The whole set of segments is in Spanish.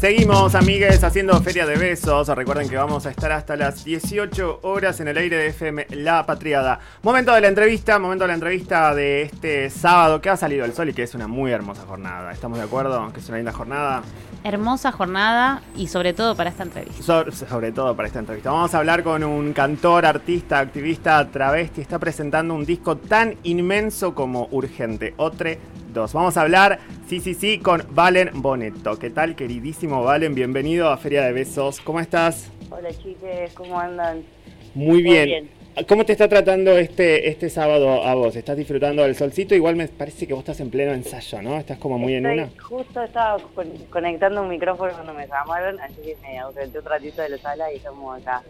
Seguimos, amigues, haciendo Feria de Besos. Recuerden que vamos a estar hasta las 18 horas en el aire de FM La Patriada. Momento de la entrevista, momento de la entrevista de este sábado que ha salido el sol y que es una muy hermosa jornada. ¿Estamos de acuerdo? Que es una linda jornada. Hermosa jornada y sobre todo para esta entrevista. sobre todo para esta entrevista. Vamos a hablar con un cantor, artista, activista, travesti. Está presentando un disco tan inmenso como urgente. Otre Vamos a hablar, sí, sí, sí, con Valen Boneto. ¿Qué tal, queridísimo Valen? Bienvenido a Feria de Besos. ¿Cómo estás? Hola, chiques, ¿cómo andan? Muy bien. ¿Cómo te está tratando este, este sábado a vos? ¿Estás disfrutando del solcito? Igual me parece que vos estás en pleno ensayo, ¿no? Estás como muy en una. Justo estaba conectando un micrófono cuando me llamaron, así que me ausenté un ratito de la sala y estamos acá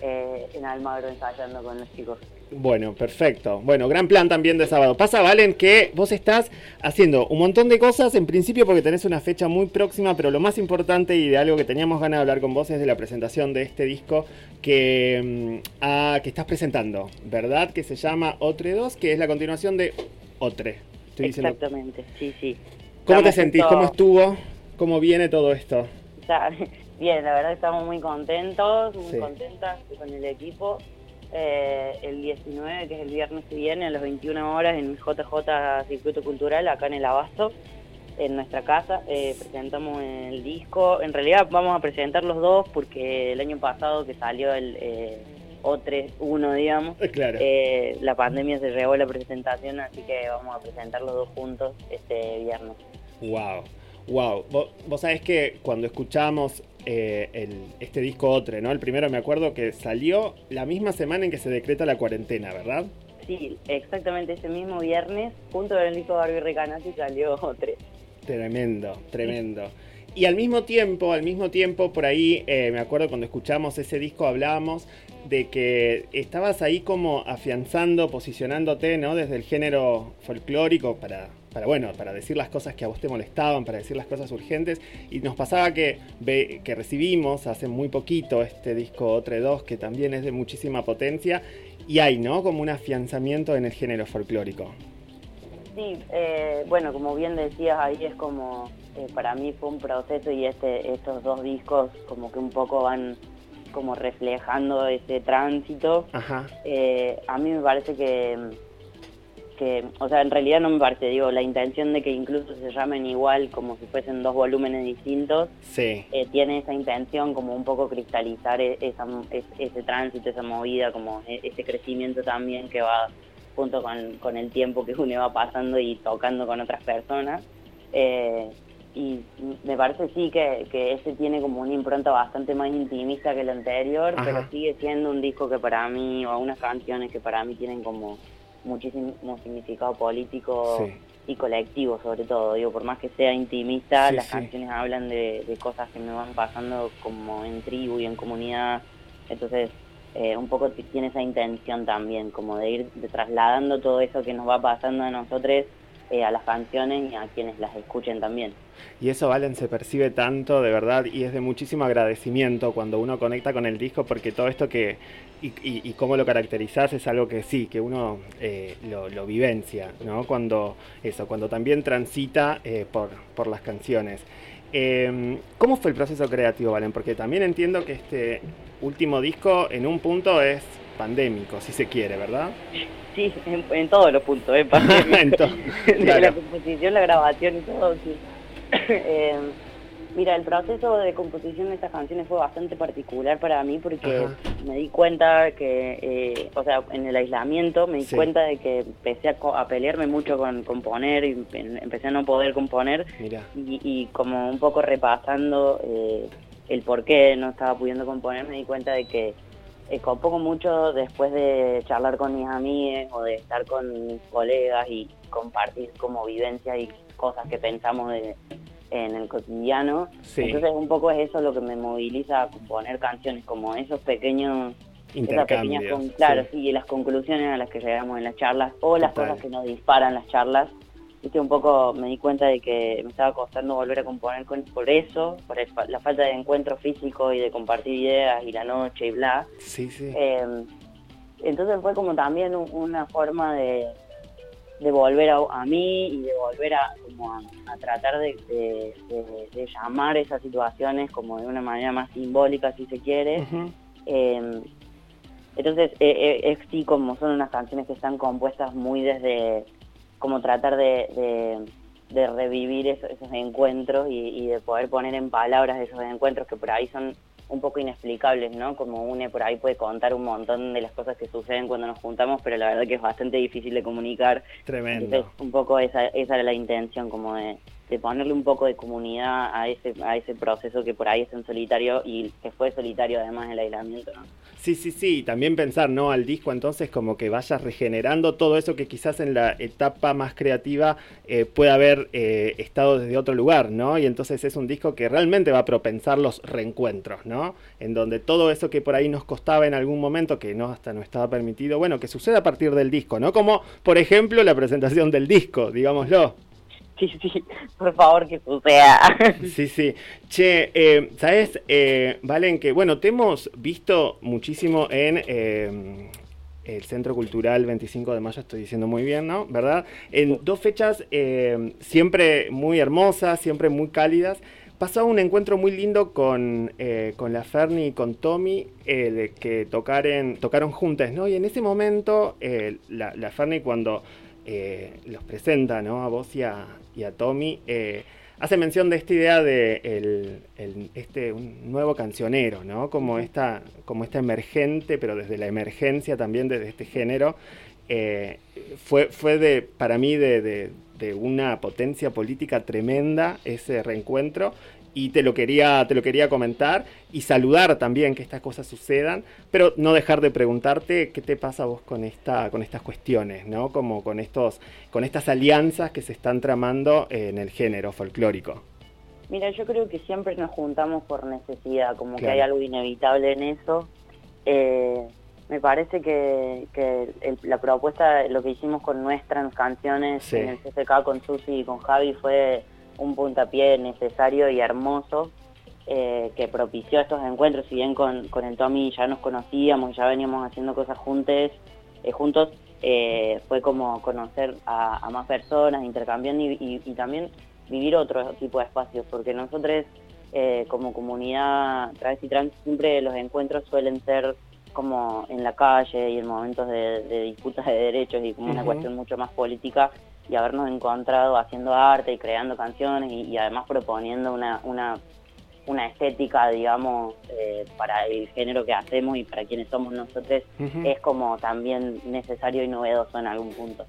eh, en Almagro ensayando con los chicos. Bueno, perfecto. Bueno, gran plan también de sábado. Pasa, Valen, que vos estás haciendo un montón de cosas, en principio porque tenés una fecha muy próxima, pero lo más importante y de algo que teníamos ganas de hablar con vos es de la presentación de este disco que, mm, que estás presentando, ¿verdad? Que se llama Otre 2, que es la continuación de Otre. Exactamente, sí, sí. ¿Cómo te sentís? ¿Cómo estuvo? ¿Cómo viene todo esto? Bien, la verdad estamos muy contentos, muy contentas con el equipo. Eh, el 19, que es el viernes que viene, a las 21 horas en JJ Circuito Cultural, acá en el Abasto, en nuestra casa. Eh, presentamos el disco. En realidad vamos a presentar los dos porque el año pasado que salió el eh, O3-1, digamos, eh, la pandemia se llevó la presentación, así que vamos a presentar los dos juntos este viernes. ¡Wow! Wow, vos, vos sabés que cuando escuchamos eh, este disco Otre, ¿no? El primero me acuerdo que salió la misma semana en que se decreta la cuarentena, ¿verdad? Sí, exactamente ese mismo viernes, junto con el disco Barbie Recanati salió Otre. Tremendo, tremendo. Y al mismo tiempo, al mismo tiempo, por ahí, eh, me acuerdo cuando escuchamos ese disco hablábamos de que estabas ahí como afianzando, posicionándote, ¿no? Desde el género folclórico para, para, bueno, para decir las cosas que a vos te molestaban, para decir las cosas urgentes. Y nos pasaba que, que recibimos hace muy poquito este disco Otre 2, que también es de muchísima potencia, y hay, ¿no? Como un afianzamiento en el género folclórico. Sí, eh, bueno, como bien decías, ahí es como, eh, para mí fue un proceso y este, estos dos discos como que un poco van como reflejando ese tránsito. Ajá. Eh, a mí me parece que que, o sea, en realidad no me parece, digo, la intención de que incluso se llamen igual como si fuesen dos volúmenes distintos, sí. Eh, tiene esa intención como un poco cristalizar e-, esa, ese tránsito, esa movida, como e-, ese crecimiento también que va junto con, el tiempo que uno va pasando y tocando con otras personas. Eh, y me parece sí que, que ese tiene como una impronta bastante más intimista que el anterior, pero sigue siendo un disco que para mí, o unas canciones que para mí tienen como muchísimo significado político y colectivo sobre todo. Digo, por más que sea intimista, las canciones hablan de, cosas que me van pasando como en tribu y en comunidad. Entonces, eh, un poco tiene esa intención también, como de ir trasladando todo eso que nos va pasando a nosotros eh, a las canciones y a quienes las escuchen también. Y eso, Valen, se percibe tanto, de verdad, y es de muchísimo agradecimiento cuando uno conecta con el disco, porque todo esto que, y, cómo lo caracterizás es algo que sí, que uno eh, lo, vivencia, ¿no? Cuando, eso, cuando también transita eh, por, por las canciones. Em, ¿Cómo fue el proceso creativo, Valen? Porque también entiendo que este último disco en un punto es pandémico, si se quiere, ¿verdad? Sí, en, todos los puntos, ¿eh? Pandémico. La composición, la grabación y todo, sí. Eh, mira, el proceso de composición de estas canciones fue bastante particular para mí porque me di cuenta que, eh, o sea, en el aislamiento me di cuenta de que empecé a, pelearme mucho con componer y empecé a no poder componer y, como un poco repasando eh, el por qué no estaba pudiendo componer me di cuenta de que compongo mucho después de charlar con mis amigas o de estar con mis colegas y compartir como vivencias y cosas que pensamos de, en el cotidiano. Entonces un poco es eso lo que me moviliza a componer canciones, como esos pequeños... Esas pequeñas, claro, sí. las conclusiones a las que llegamos en las charlas o las cosas que nos disparan las charlas viste, un poco me di cuenta de que me estaba costando volver a componer con, por eso, por la falta de encuentro físico y de compartir ideas y la noche y bla. Sí, sí. Em, entonces fue como también una forma de, de volver a, mí y de volver a, como a, tratar de, llamar esas situaciones como de una manera más simbólica, si se quiere. Em, entonces, eh, eh, es sí, como son unas canciones que están compuestas muy desde como tratar de, revivir esos, encuentros y, de poder poner en palabras esos encuentros que por ahí son un poco inexplicables, ¿no? Como une por ahí puede contar un montón de las cosas que suceden cuando nos juntamos, pero la verdad que es bastante difícil de comunicar. Tremendo. un poco esa, esa era la intención, como de, de ponerle un poco de comunidad a ese, a ese proceso que por ahí es en solitario y que fue solitario además el aislamiento. ¿no? Sí, sí, sí, también pensar, ¿no? Al disco entonces como que vayas regenerando todo eso que quizás en la etapa más creativa eh, puede haber eh, estado desde otro lugar, ¿no? Y entonces es un disco que realmente va a propensar los reencuentros, ¿no? En donde todo eso que por ahí nos costaba en algún momento, que no hasta no estaba permitido, bueno, que suceda a partir del disco, ¿no? Como, por ejemplo, la presentación del disco, digámoslo. Sí, sí, por favor que suceda. Sí, sí. Che, eh, ¿sabes, eh, Valen, que, bueno, te hemos visto muchísimo en eh, el Centro Cultural 25 de Mayo, estoy diciendo muy bien, ¿no? ¿Verdad? En dos fechas eh, siempre muy hermosas, siempre muy cálidas. Pasó un encuentro muy lindo con, con la Ferni y con Tommy, que tocaren, tocaron juntas, ¿no? Y en ese momento, la, la Ferni cuando eh, los presenta ¿no? a vos y a, Tommy, eh, hace mención de esta idea de este, un nuevo cancionero, ¿no? como, esta, como esta emergente, pero desde la emergencia también desde este género. Eh, fue, fue de, para mí de, de una potencia política tremenda ese reencuentro y te lo quería te lo quería comentar y saludar también que estas cosas sucedan, pero no dejar de preguntarte qué te pasa a vos con esta con estas cuestiones, ¿no? Como con estos con estas alianzas que se están tramando en el género folclórico. Mira, yo creo que siempre nos juntamos por necesidad, como que hay algo inevitable en eso. Eh, me parece que, la propuesta, lo que hicimos con nuestras canciones en el CCK con Susi y con Javi fue un puntapié necesario y hermoso eh, que propició estos encuentros. Si bien con, con el Tommy ya nos conocíamos, ya veníamos haciendo cosas juntos, eh, juntos eh, fue como conocer a, más personas, intercambiando y, también vivir otro tipo de espacios, porque nosotros como comunidad travesti trans siempre los encuentros suelen ser como en la calle y en momentos de, disputas de derechos y como una cuestión mucho más política y habernos encontrado haciendo arte y creando canciones y, además proponiendo una, una, una estética, digamos, eh, para el género que hacemos y para quienes somos nosotros, es como también necesario y novedoso en algún punto.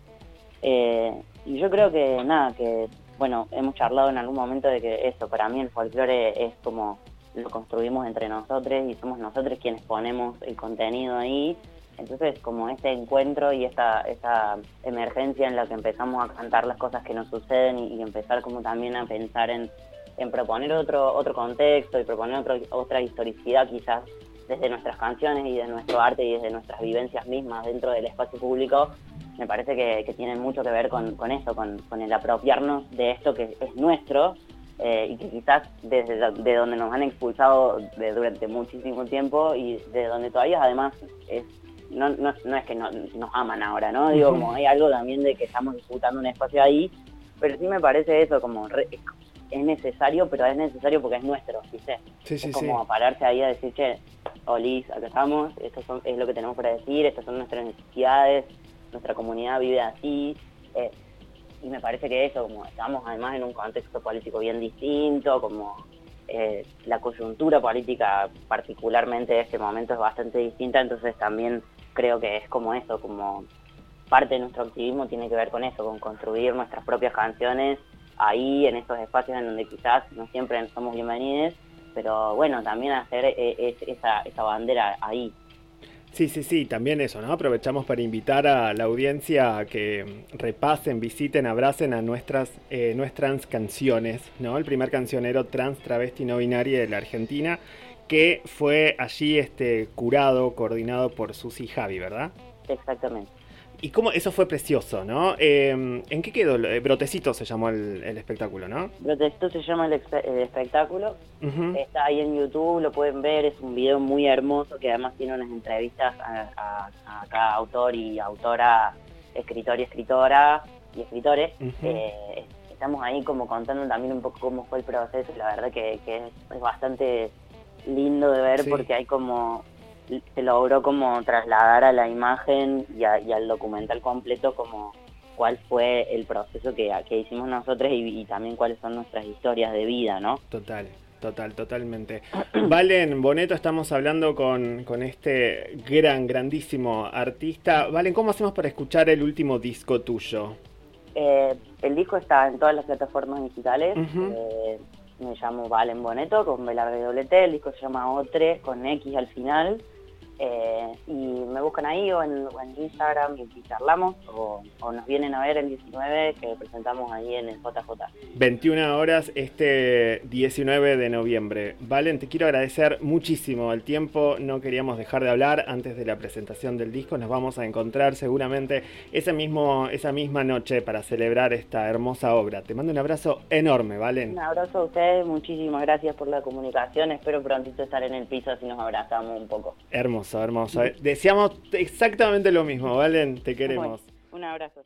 Eh, y yo creo que nada, que bueno, hemos charlado en algún momento de que eso, para mí el folclore es como lo construimos entre nosotros y somos nosotros quienes ponemos el contenido ahí entonces, como ese encuentro y esa, esa emergencia en la que empezamos a cantar las cosas que nos suceden y, empezar como también a pensar en, proponer otro, otro contexto y proponer otro, otra historicidad quizás desde nuestras canciones y de nuestro arte y desde nuestras vivencias mismas dentro del espacio público, me parece que, tienen mucho que ver con, con eso, con, con, el apropiarnos de esto que es nuestro eh, y que quizás desde de donde nos han expulsado durante muchísimo tiempo y de donde todavía además es no, no, no es que no, nos aman ahora, ¿no? Digo, como hay algo también de que estamos disputando un espacio ahí, pero sí me parece eso, como es necesario, pero es necesario porque es nuestro, ¿viste? Sí, sí, es como pararse ahí a decir, che, Olis, acá estamos, esto son, es lo que tenemos para decir, estas son nuestras necesidades, nuestra comunidad vive así, eh, y me parece que eso, como estamos además en un contexto político bien distinto, como eh, la coyuntura política particularmente de este momento es bastante distinta, entonces también creo que es como eso, como parte de nuestro activismo tiene que ver con eso, con construir nuestras propias canciones ahí, en esos espacios en donde quizás no siempre somos bienvenidos, pero bueno, también hacer eh, esa, esa bandera ahí. Sí, sí, sí, también eso, ¿no? Aprovechamos para invitar a la audiencia a que repasen, visiten, abracen a nuestras, eh, nuestras canciones, ¿no? El primer cancionero trans, travesti, no binaria de la Argentina, que fue allí este, curado, coordinado por Susi Javi, ¿verdad? Exactamente. Y cómo eso fue precioso, ¿no? Em, ¿En qué quedó? Eh, Brotecito se llamó el, espectáculo, ¿no? Brotecito se llama el, espectáculo. Está ahí en YouTube, lo pueden ver. Es un video muy hermoso que además tiene unas entrevistas a, cada autor y autora, escritor y escritora y escritores. Eh, estamos ahí como contando también un poco cómo fue el proceso. La verdad que, es, bastante lindo de ver porque hay como se logró como trasladar a la imagen y, al documental completo como cuál fue el proceso que, que hicimos nosotros y, también cuáles son nuestras historias de vida, ¿no? Total, total, totalmente. Valen, Boneto, estamos hablando con, con, este gran, grandísimo artista. Valen, ¿cómo hacemos para escuchar el último disco tuyo? Eh, el disco está en todas las plataformas digitales. Eh, me llamo Valen Boneto con B el disco se llama Otre con X al final. Eh, y me buscan ahí o en, Instagram y charlamos o, nos vienen a ver el 19 que presentamos ahí en el JJ. 21 horas este 19 de noviembre. Valen, te quiero agradecer muchísimo el tiempo, no queríamos dejar de hablar antes de la presentación del disco, nos vamos a encontrar seguramente ese mismo, esa misma noche para celebrar esta hermosa obra. Te mando un abrazo enorme, Valen. Un abrazo a ustedes, muchísimas gracias por la comunicación, espero prontito estar en el piso así nos abrazamos un poco. Hermoso hermoso, Deseamos exactamente lo mismo, Valen. Te queremos. un abrazo.